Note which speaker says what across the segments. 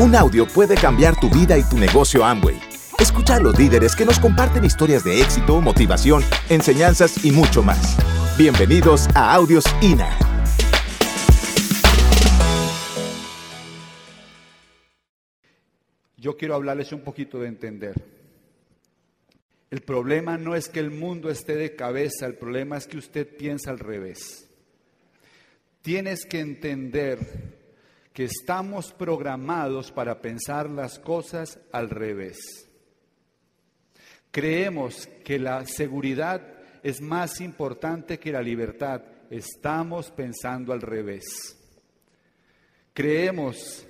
Speaker 1: Un audio puede cambiar tu vida y tu negocio Amway. Escucha a los líderes que nos comparten historias de éxito, motivación, enseñanzas y mucho más. Bienvenidos a Audios INA.
Speaker 2: Yo quiero hablarles un poquito de entender. El problema no es que el mundo esté de cabeza, el problema es que usted piensa al revés. Tienes que entender que estamos programados para pensar las cosas al revés. Creemos que la seguridad es más importante que la libertad. Estamos pensando al revés. Creemos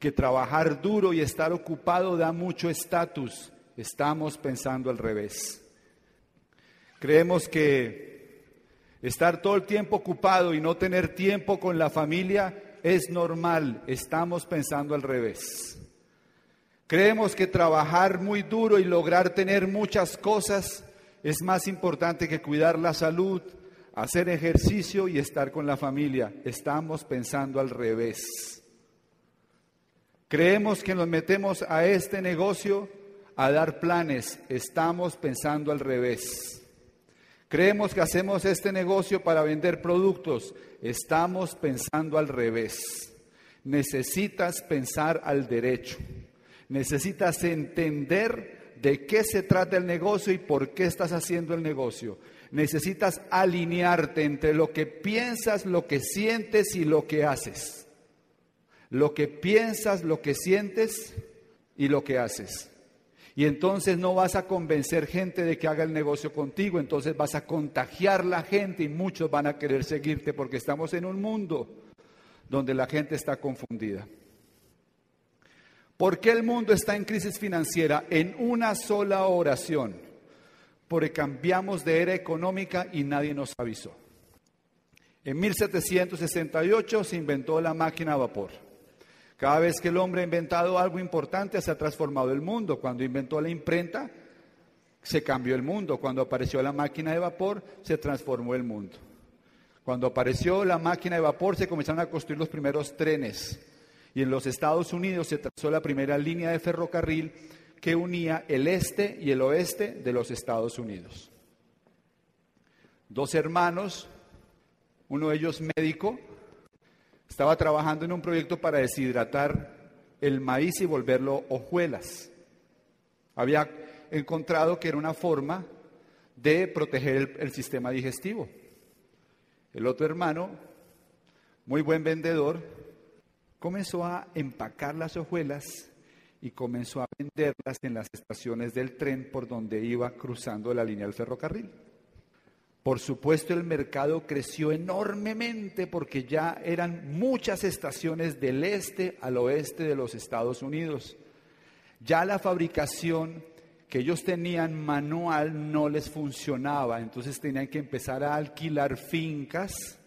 Speaker 2: que trabajar duro y estar ocupado da mucho estatus. Estamos pensando al revés. Creemos que estar todo el tiempo ocupado y no tener tiempo con la familia es normal, estamos pensando al revés. Creemos que trabajar muy duro y lograr tener muchas cosas es más importante que cuidar la salud, hacer ejercicio y estar con la familia. Estamos pensando al revés. Creemos que nos metemos a este negocio a dar planes. Estamos pensando al revés. Creemos que hacemos este negocio para vender productos. Estamos pensando al revés. Necesitas pensar al derecho. Necesitas entender de qué se trata el negocio y por qué estás haciendo el negocio. Necesitas alinearte entre lo que piensas, lo que sientes y lo que haces. Lo que piensas, lo que sientes y lo que haces. Y entonces no vas a convencer gente de que haga el negocio contigo, entonces vas a contagiar la gente y muchos van a querer seguirte porque estamos en un mundo donde la gente está confundida. ¿Por qué el mundo está en crisis financiera? En una sola oración. Porque cambiamos de era económica y nadie nos avisó. En 1768 se inventó la máquina a vapor. Cada vez que el hombre ha inventado algo importante, se ha transformado el mundo. Cuando inventó la imprenta, se cambió el mundo. Cuando apareció la máquina de vapor, se transformó el mundo. Cuando apareció la máquina de vapor, se comenzaron a construir los primeros trenes. Y en los Estados Unidos se trazó la primera línea de ferrocarril que unía el este y el oeste de los Estados Unidos. Dos hermanos, uno de ellos médico, estaba trabajando en un proyecto para deshidratar el maíz y volverlo hojuelas. Había encontrado que era una forma de proteger el, sistema digestivo. El otro hermano, muy buen vendedor, comenzó a empacar las hojuelas y comenzó a venderlas en las estaciones del tren por donde iba cruzando la línea del ferrocarril. Por supuesto, el mercado creció enormemente porque ya eran muchas estaciones del este al oeste de los Estados Unidos. Ya la fabricación que ellos tenían manual no les funcionaba, entonces tenían que empezar a alquilar fincas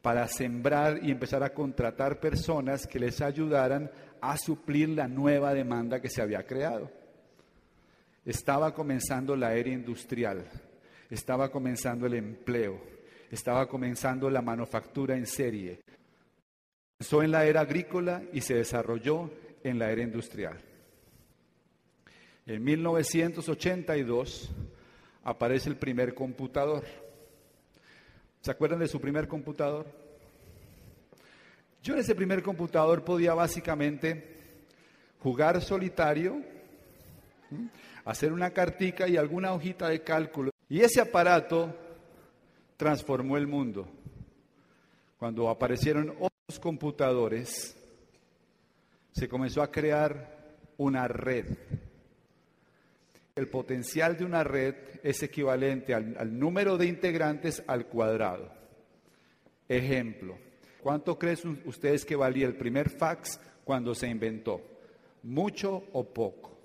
Speaker 2: para sembrar y empezar a contratar personas que les ayudaran a suplir la nueva demanda que se había creado. Estaba comenzando la era industrial estaba comenzando el empleo, estaba comenzando la manufactura en serie. Comenzó en la era agrícola y se desarrolló en la era industrial. En 1982 aparece el primer computador. ¿Se acuerdan de su primer computador? Yo en ese primer computador podía básicamente jugar solitario, hacer una cartica y alguna hojita de cálculo y ese aparato transformó el mundo. Cuando aparecieron otros computadores, se comenzó a crear una red. El potencial de una red es equivalente al, número de integrantes al cuadrado. Ejemplo, ¿cuánto creen ustedes que valía el primer fax cuando se inventó? ¿Mucho o poco?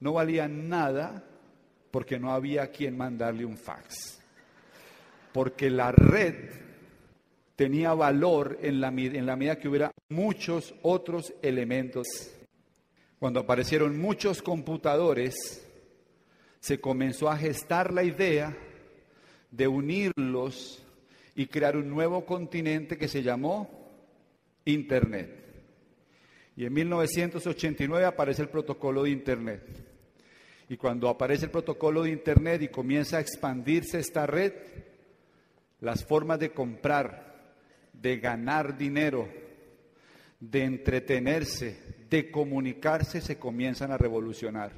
Speaker 2: No valía nada porque no había quien mandarle un fax. Porque la red tenía valor en la, en la medida que hubiera muchos otros elementos. Cuando aparecieron muchos computadores, se comenzó a gestar la idea de unirlos y crear un nuevo continente que se llamó Internet. Y en 1989 aparece el protocolo de Internet. Y cuando aparece el protocolo de Internet y comienza a expandirse esta red, las formas de comprar, de ganar dinero, de entretenerse, de comunicarse se comienzan a revolucionar.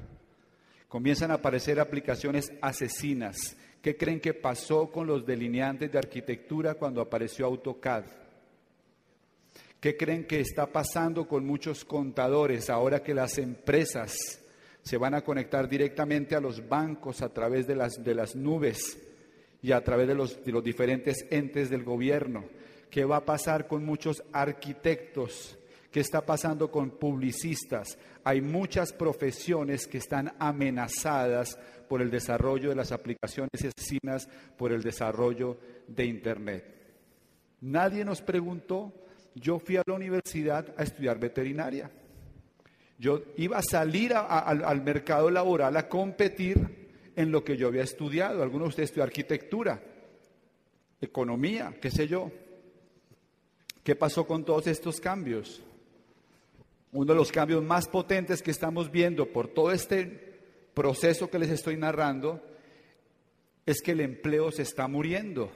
Speaker 2: Comienzan a aparecer aplicaciones asesinas. ¿Qué creen que pasó con los delineantes de arquitectura cuando apareció AutoCAD? ¿Qué creen que está pasando con muchos contadores ahora que las empresas se van a conectar directamente a los bancos a través de las, de las nubes y a través de los, de los diferentes entes del gobierno? ¿Qué va a pasar con muchos arquitectos? ¿Qué está pasando con publicistas? Hay muchas profesiones que están amenazadas por el desarrollo de las aplicaciones asesinas, por el desarrollo de Internet. Nadie nos preguntó, yo fui a la universidad a estudiar veterinaria. Yo iba a salir al mercado laboral a competir en lo que yo había estudiado. Algunos de ustedes estudió arquitectura, economía, qué sé yo. ¿Qué pasó con todos estos cambios? Uno de los cambios más potentes que estamos viendo por todo este proceso que les estoy narrando es que el empleo se está muriendo.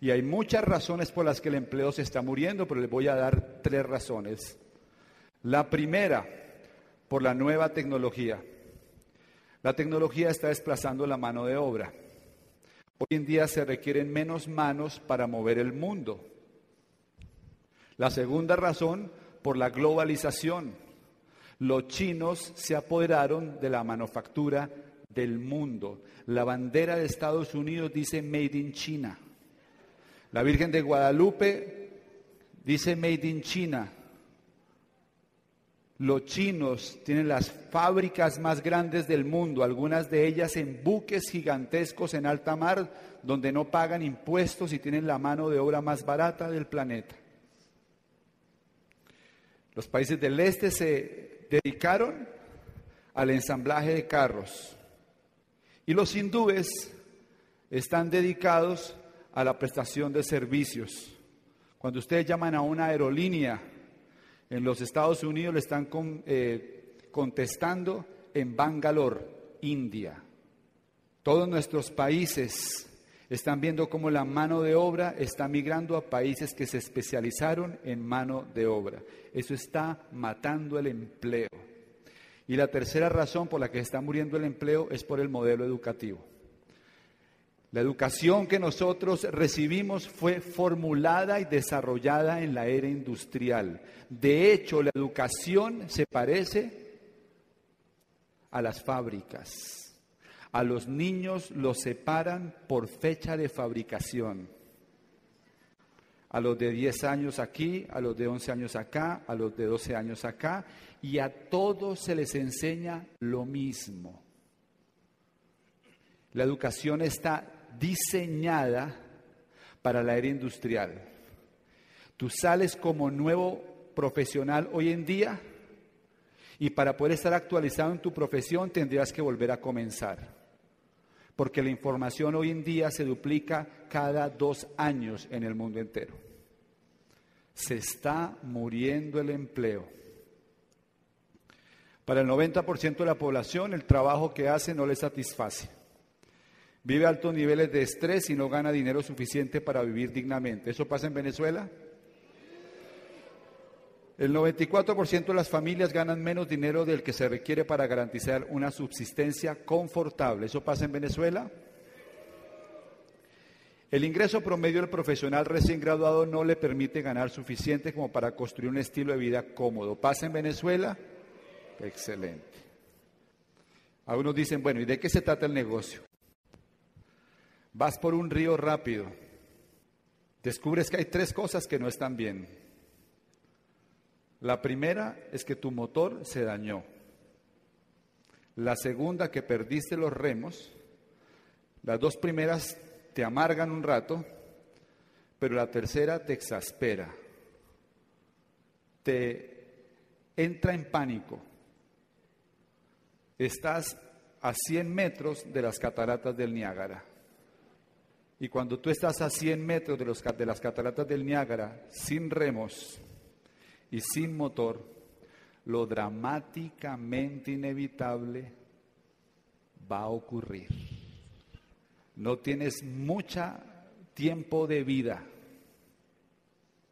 Speaker 2: Y hay muchas razones por las que el empleo se está muriendo, pero les voy a dar tres razones. La primera, por la nueva tecnología. La tecnología está desplazando la mano de obra. Hoy en día se requieren menos manos para mover el mundo. La segunda razón, por la globalización. Los chinos se apoderaron de la manufactura del mundo. La bandera de Estados Unidos dice Made in China. La Virgen de Guadalupe dice Made in China. Los chinos tienen las fábricas más grandes del mundo, algunas de ellas en buques gigantescos en alta mar, donde no pagan impuestos y tienen la mano de obra más barata del planeta. Los países del este se dedicaron al ensamblaje de carros y los hindúes están dedicados a la prestación de servicios. Cuando ustedes llaman a una aerolínea en los Estados Unidos, le están eh, contestando en Bangalore, India. Todos nuestros países están viendo cómo la mano de obra está migrando a países que se especializaron en mano de obra. Eso está matando el empleo. Y la tercera razón por la que está muriendo el empleo es por el modelo educativo. La educación que nosotros recibimos fue formulada y desarrollada en la era industrial. De hecho, la educación se parece a las fábricas. A los niños los separan por fecha de fabricación. A los de 10 años aquí, a los de 11 años acá, a los de 12 años acá, y a todos se les enseña lo mismo. La educación está diseñada para la era industrial. Tú sales como nuevo profesional hoy en día y para poder estar actualizado en tu profesión tendrías que volver a comenzar porque la información hoy en día se duplica cada dos años en el mundo entero. Se está muriendo el empleo. Para el 90% de la población el trabajo que hace no le satisface. Vive altos niveles de estrés y no gana dinero suficiente para vivir dignamente. ¿Eso pasa en Venezuela? El 94% de las familias ganan menos dinero del que se requiere para garantizar una subsistencia confortable. ¿Eso pasa en Venezuela? El ingreso promedio del profesional recién graduado no le permite ganar suficiente como para construir un estilo de vida cómodo. ¿Pasa en Venezuela? Excelente. Algunos dicen, bueno, ¿y de qué se trata el negocio? Vas por un río rápido, descubres que hay tres cosas que no están bien. La primera es que tu motor se dañó. La segunda que perdiste los remos. Las dos primeras te amargan un rato, pero la tercera te exaspera. Te entra en pánico. Estás a 100 metros de las cataratas del Niágara. Y cuando tú estás a 100 metros de, los, de las cataratas del Niágara sin remos, y sin motor, lo dramáticamente inevitable va a ocurrir. No tienes mucho tiempo de vida.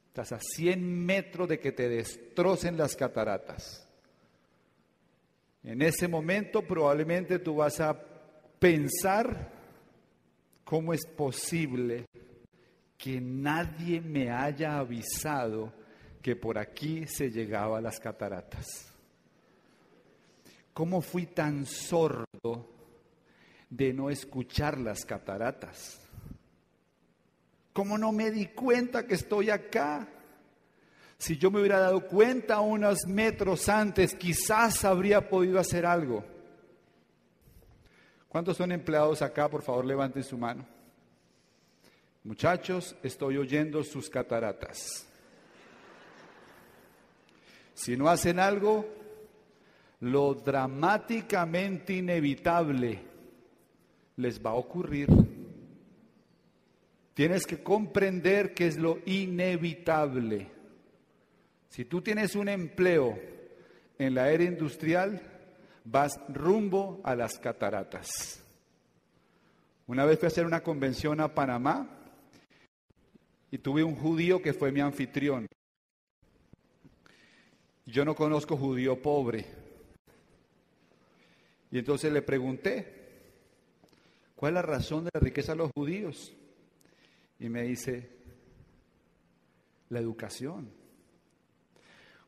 Speaker 2: Estás a 100 metros de que te destrocen las cataratas. En ese momento probablemente tú vas a pensar cómo es posible que nadie me haya avisado que por aquí se llegaba a las cataratas. ¿Cómo fui tan sordo de no escuchar las cataratas? ¿Cómo no me di cuenta que estoy acá? Si yo me hubiera dado cuenta unos metros antes, quizás habría podido hacer algo. ¿Cuántos son empleados acá? Por favor, levanten su mano. Muchachos, estoy oyendo sus cataratas. Si no hacen algo, lo dramáticamente inevitable les va a ocurrir. Tienes que comprender que es lo inevitable. Si tú tienes un empleo en la era industrial, vas rumbo a las cataratas. Una vez fui a hacer una convención a Panamá y tuve un judío que fue mi anfitrión. Yo no conozco judío pobre. Y entonces le pregunté, ¿cuál es la razón de la riqueza de los judíos? Y me dice, la educación.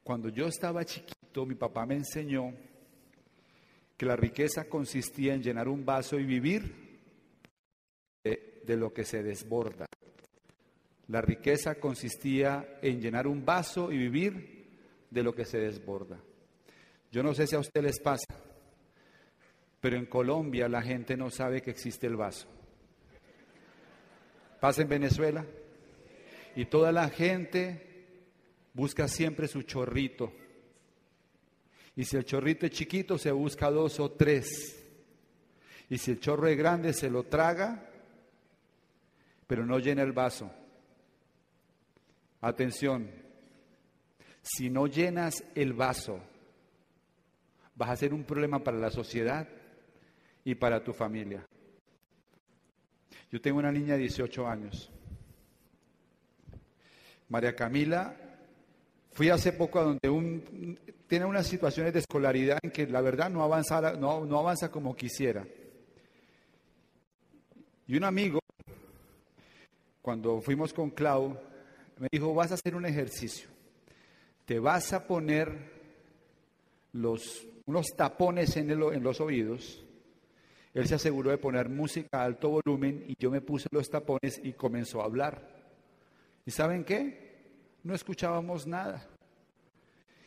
Speaker 2: Cuando yo estaba chiquito, mi papá me enseñó que la riqueza consistía en llenar un vaso y vivir de, lo que se desborda. La riqueza consistía en llenar un vaso y vivir de lo que se desborda. Yo no sé si a usted les pasa, pero en Colombia la gente no sabe que existe el vaso. Pasa en Venezuela y toda la gente busca siempre su chorrito. Y si el chorrito es chiquito, se busca dos o tres. Y si el chorro es grande, se lo traga, pero no llena el vaso. Atención, si no llenas el vaso, vas a ser un problema para la sociedad y para tu familia. Yo tengo una niña de 18 años. María Camila Fui hace poco a donde un, tiene unas situaciones de escolaridad en que la verdad no avanza, no, avanza como quisiera. Y un amigo, cuando fuimos con Clau, me dijo, vas a hacer un ejercicio. Te vas a poner los, unos tapones en, en los oídos. Él se aseguró de poner música a alto volumen y yo me puse los tapones y comenzó a hablar. ¿Y saben qué? No escuchábamos nada.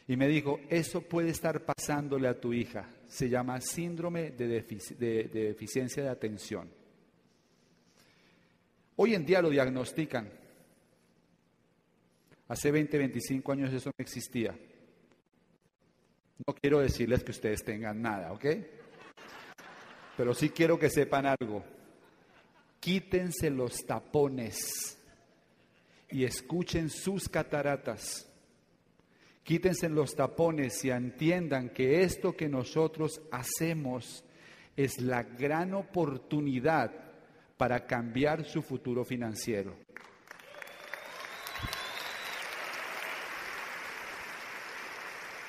Speaker 2: Y me dijo, eso puede estar pasándole a tu hija. Se llama síndrome de, deficiencia de atención. Hoy en día lo diagnostican. Hace 20, 25 años eso no existía. No quiero decirles que ustedes tengan nada, ¿ok? Pero sí quiero que sepan algo. Quítense los tapones y escuchen sus cataratas. Quítense los tapones y entiendan que esto que nosotros hacemos es la gran oportunidad para cambiar su futuro financiero.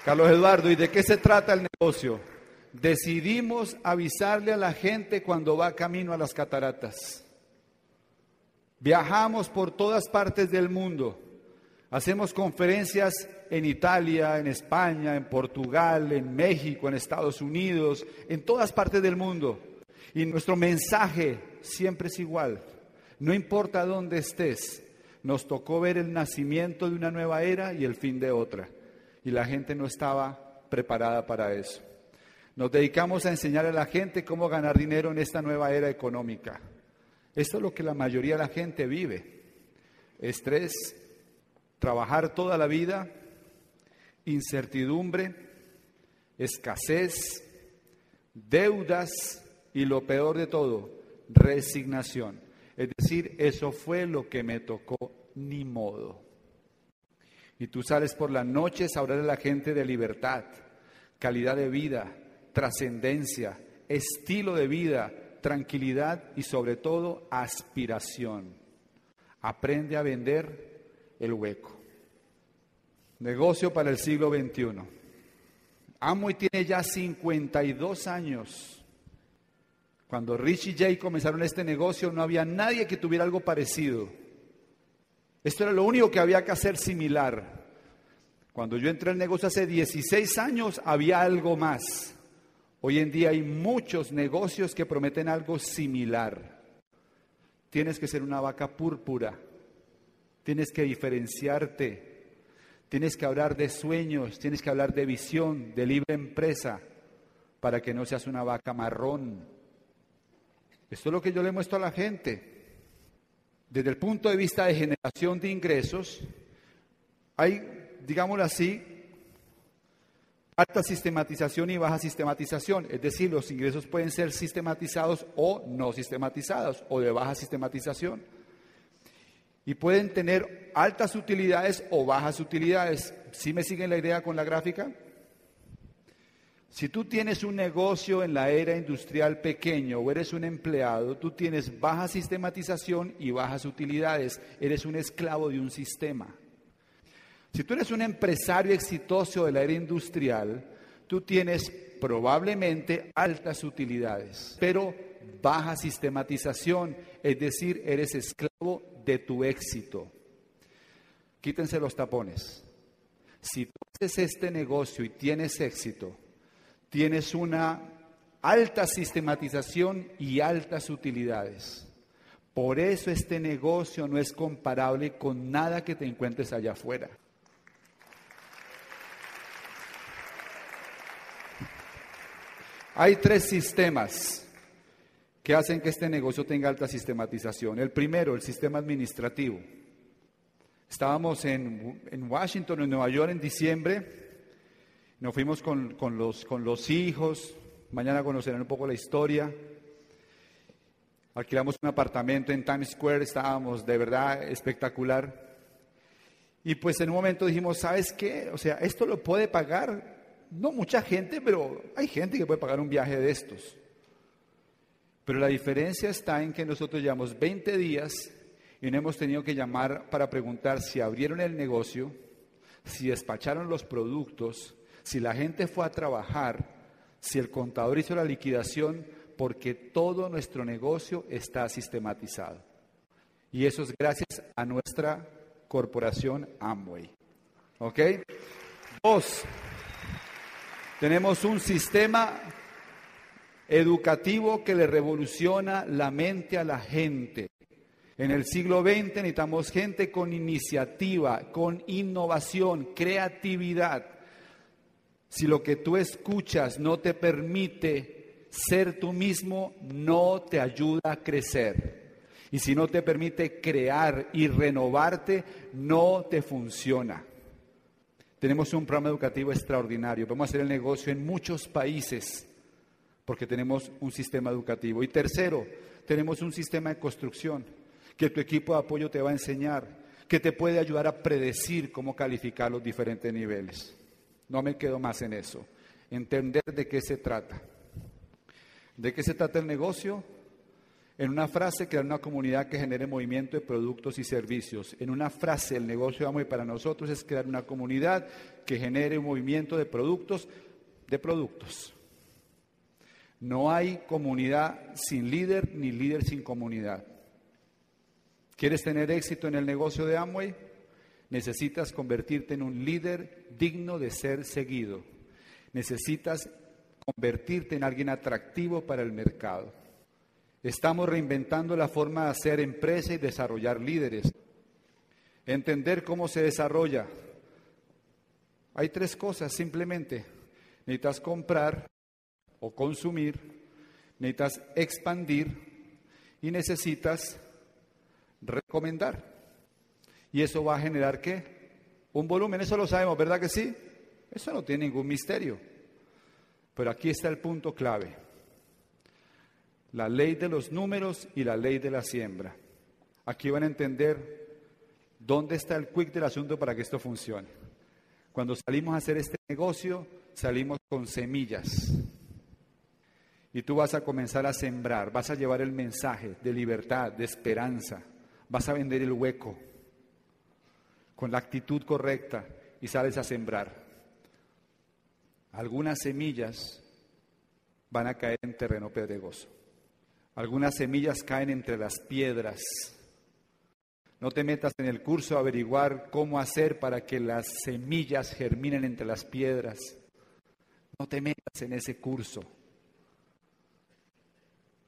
Speaker 2: Carlos Eduardo, ¿y de qué se trata el negocio? Decidimos avisarle a la gente cuando va camino a las cataratas. Viajamos por todas partes del mundo. Hacemos conferencias en Italia, en España, en Portugal, en México, en Estados Unidos, en todas partes del mundo. Y nuestro mensaje siempre es igual. No importa dónde estés, nos tocó ver el nacimiento de una nueva era y el fin de otra. Y la gente no estaba preparada para eso. Nos dedicamos a enseñar a la gente cómo ganar dinero en esta nueva era económica. Esto es lo que la mayoría de la gente vive. Estrés, trabajar toda la vida, incertidumbre, escasez, deudas y lo peor de todo, resignación. Es decir, eso fue lo que me tocó, ni modo. Y tú sales por las noches a hablar a la gente de libertad, calidad de vida, trascendencia, estilo de vida, tranquilidad y sobre todo aspiración. Aprende a vender el hueco. Negocio para el siglo XXI. Amway tiene ya 52 años. Cuando Rich y Jay comenzaron este negocio no había nadie que tuviera algo parecido. Esto era lo único que había que hacer similar. Cuando yo entré al negocio hace 16 años había algo más. Hoy en día hay muchos negocios que prometen algo similar. Tienes que ser una vaca púrpura. Tienes que diferenciarte. Tienes que hablar de sueños, tienes que hablar de visión, de libre empresa, para que no seas una vaca marrón. Esto es lo que yo le muestro a la gente. Desde el punto de vista de generación de ingresos, hay, digámoslo así, alta sistematización y baja sistematización. Es decir, los ingresos pueden ser sistematizados o no sistematizados, o de baja sistematización. Y pueden tener altas utilidades o bajas utilidades. ¿Sí me siguen la idea con la gráfica? Si tú tienes un negocio en la era industrial pequeño o eres un empleado, tú tienes baja sistematización y bajas utilidades. Eres un esclavo de un sistema. Si tú eres un empresario exitoso de la era industrial, tú tienes probablemente altas utilidades, pero baja sistematización, es decir, eres esclavo de tu éxito. Quítense los tapones. Si tú haces este negocio y tienes éxito, tienes una alta sistematización y altas utilidades. Por eso este negocio no es comparable con nada que te encuentres allá afuera. Hay tres sistemas que hacen que este negocio tenga alta sistematización. El primero, el sistema administrativo. Estábamos en, Washington, en Nueva York, en diciembre. Nos fuimos con, los, con los hijos. Mañana conocerán un poco la historia. Alquilamos un apartamento en Times Square. Estábamos de verdad espectacular. Y pues en un momento dijimos, ¿sabes qué? O sea, esto lo puede pagar no mucha gente, pero hay gente que puede pagar un viaje de estos. Pero la diferencia está en que nosotros llevamos 20 días y no hemos tenido que llamar para preguntar si abrieron el negocio, si despacharon los productos, si la gente fue a trabajar, si el contador hizo la liquidación, porque todo nuestro negocio está sistematizado. Y eso es gracias a nuestra corporación Amway. ¿Ok? Dos. Tenemos un sistema educativo que le revoluciona la mente a la gente. En el siglo XX necesitamos gente con iniciativa, con innovación, creatividad. Si lo que tú escuchas no te permite ser tú mismo, no te ayuda a crecer. Y si no te permite crear y renovarte, no te funciona. Tenemos un programa educativo extraordinario. Vamos a hacer el negocio en muchos países porque tenemos un sistema educativo. Y tercero, tenemos un sistema de construcción que tu equipo de apoyo te va a enseñar, que te puede ayudar a predecir cómo calificar los diferentes niveles. No me quedo más en eso. Entender de qué se trata. ¿De qué se trata el negocio? En una frase, crear una comunidad que genere movimiento de productos y servicios. En una frase, el negocio Amway para nosotros es crear una comunidad que genere un movimiento de productos, de productos. No hay comunidad sin líder ni líder sin comunidad. ¿Quieres tener éxito en el negocio de Amway? Necesitas convertirte en un líder digno de ser seguido. Necesitas convertirte en alguien atractivo para el mercado. Estamos reinventando la forma de hacer empresa y desarrollar líderes. Entender cómo se desarrolla. Hay tres cosas simplemente. Necesitas comprar o consumir, necesitas expandir y necesitas recomendar. ¿Y eso va a generar qué? Un volumen, eso lo sabemos, ¿verdad que sí? Eso no tiene ningún misterio. Pero aquí está el punto clave la ley de los números y la ley de la siembra. Aquí van a entender ¿Dónde está el quick del asunto para que esto funcione? Cuando salimos a hacer este negocio, salimos con semillas. Y tú vas a comenzar a sembrar, vas a llevar el mensaje de libertad, de esperanza, vas a vender el hueco con la actitud correcta y sales a sembrar. Algunas semillas van a caer en terreno pedregoso. Algunas semillas caen entre las piedras. No te metas en el curso a averiguar cómo hacer para que las semillas germinen entre las piedras. No te metas en ese curso.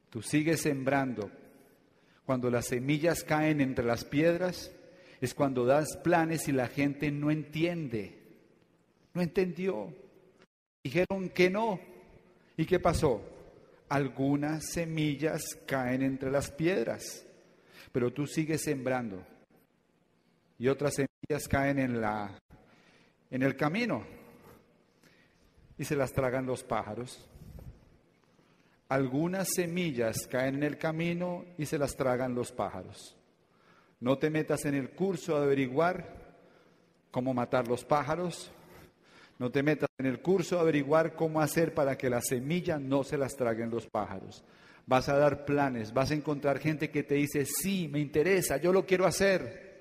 Speaker 2: Tú sigues sembrando. Cuando las semillas caen entre las piedras, es cuando das planes y la gente no entiende. No entendió. Dijeron que no. ¿Y qué pasó? Algunas semillas caen entre las piedras, pero tú sigues sembrando. Y otras semillas caen en la en el camino y se las tragan los pájaros. Algunas semillas caen en el camino y se las tragan los pájaros. No te metas en el curso a averiguar cómo matar los pájaros. No te metas en el curso a averiguar cómo hacer para que las semillas no se las traguen los pájaros. Vas a dar planes, vas a encontrar gente que te dice, sí, me interesa, yo lo quiero hacer.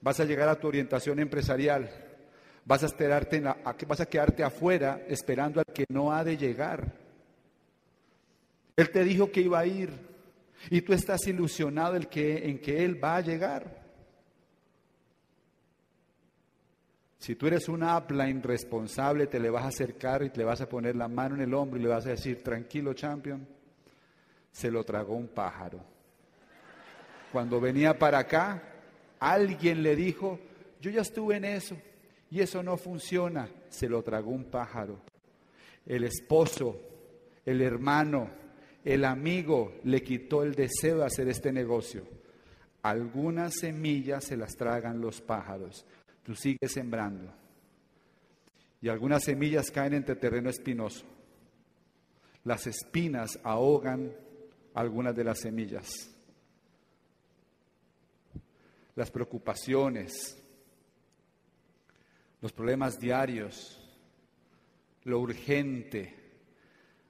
Speaker 2: Vas a llegar a tu orientación empresarial. Vas a, esperarte vas a quedarte afuera esperando al que no ha de llegar. Él te dijo que iba a ir y tú estás ilusionado en en que Él va a llegar. Si tú eres una apla irresponsable, te le vas a acercar y te le vas a poner la mano en el hombro y le vas a decir, tranquilo, champion, se lo tragó un pájaro. Cuando venía para acá, alguien le dijo, yo ya estuve en eso y eso no funciona, se lo tragó un pájaro. El esposo, el hermano, el amigo le quitó el deseo de hacer este negocio. Algunas semillas se las tragan los pájaros. Tú sigues sembrando. Y algunas semillas caen entre terreno espinoso. Las espinas ahogan algunas de las semillas. Las preocupaciones, los problemas diarios, lo urgente,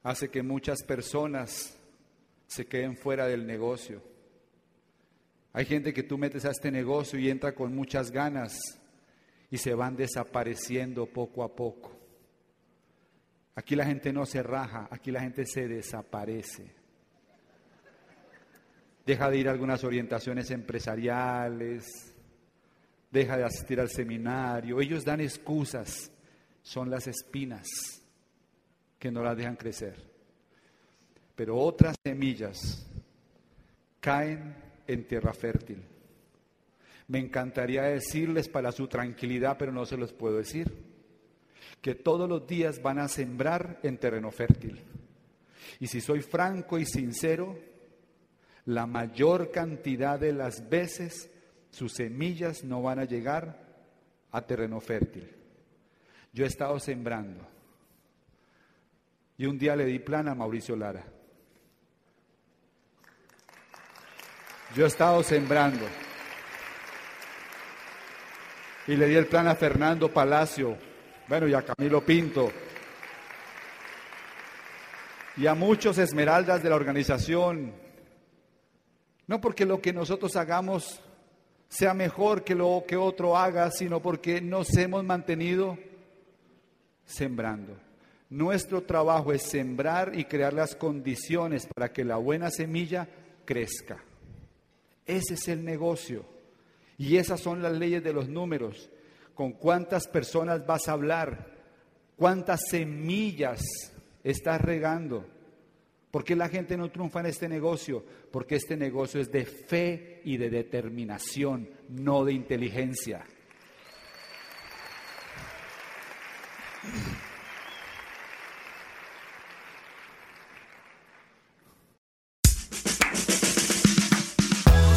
Speaker 2: hace que muchas personas se queden fuera del negocio. Hay gente que tú metes a este negocio y entra con muchas ganas y se van desapareciendo poco a poco. Aquí la gente no se raja, aquí la gente se desaparece. Deja de ir a algunas orientaciones empresariales, deja de asistir al seminario. Ellos dan excusas, son las espinas que no las dejan crecer. Pero otras semillas caen en tierra fértil. Me encantaría decirles para su tranquilidad, pero no se los puedo decir, que todos los días van a sembrar en terreno fértil. Y si soy franco y sincero, la mayor cantidad de las veces sus semillas no van a llegar a terreno fértil. Yo he estado sembrando y un día le di plan a Mauricio Lara. Yo he estado sembrando. Y le di el plan a Fernando Palacio, bueno, y a Camilo Pinto, y a muchos esmeraldas de la organización. No porque lo que nosotros hagamos sea mejor que lo que otro haga, sino porque nos hemos mantenido sembrando. Nuestro trabajo es sembrar y crear las condiciones para que la buena semilla crezca. Ese es el negocio. Y esas son las leyes de los números. ¿Con cuántas personas vas a hablar? ¿Cuántas semillas estás regando? ¿Por qué la gente no triunfa en este negocio? Porque este negocio es de fe y de determinación, no de inteligencia.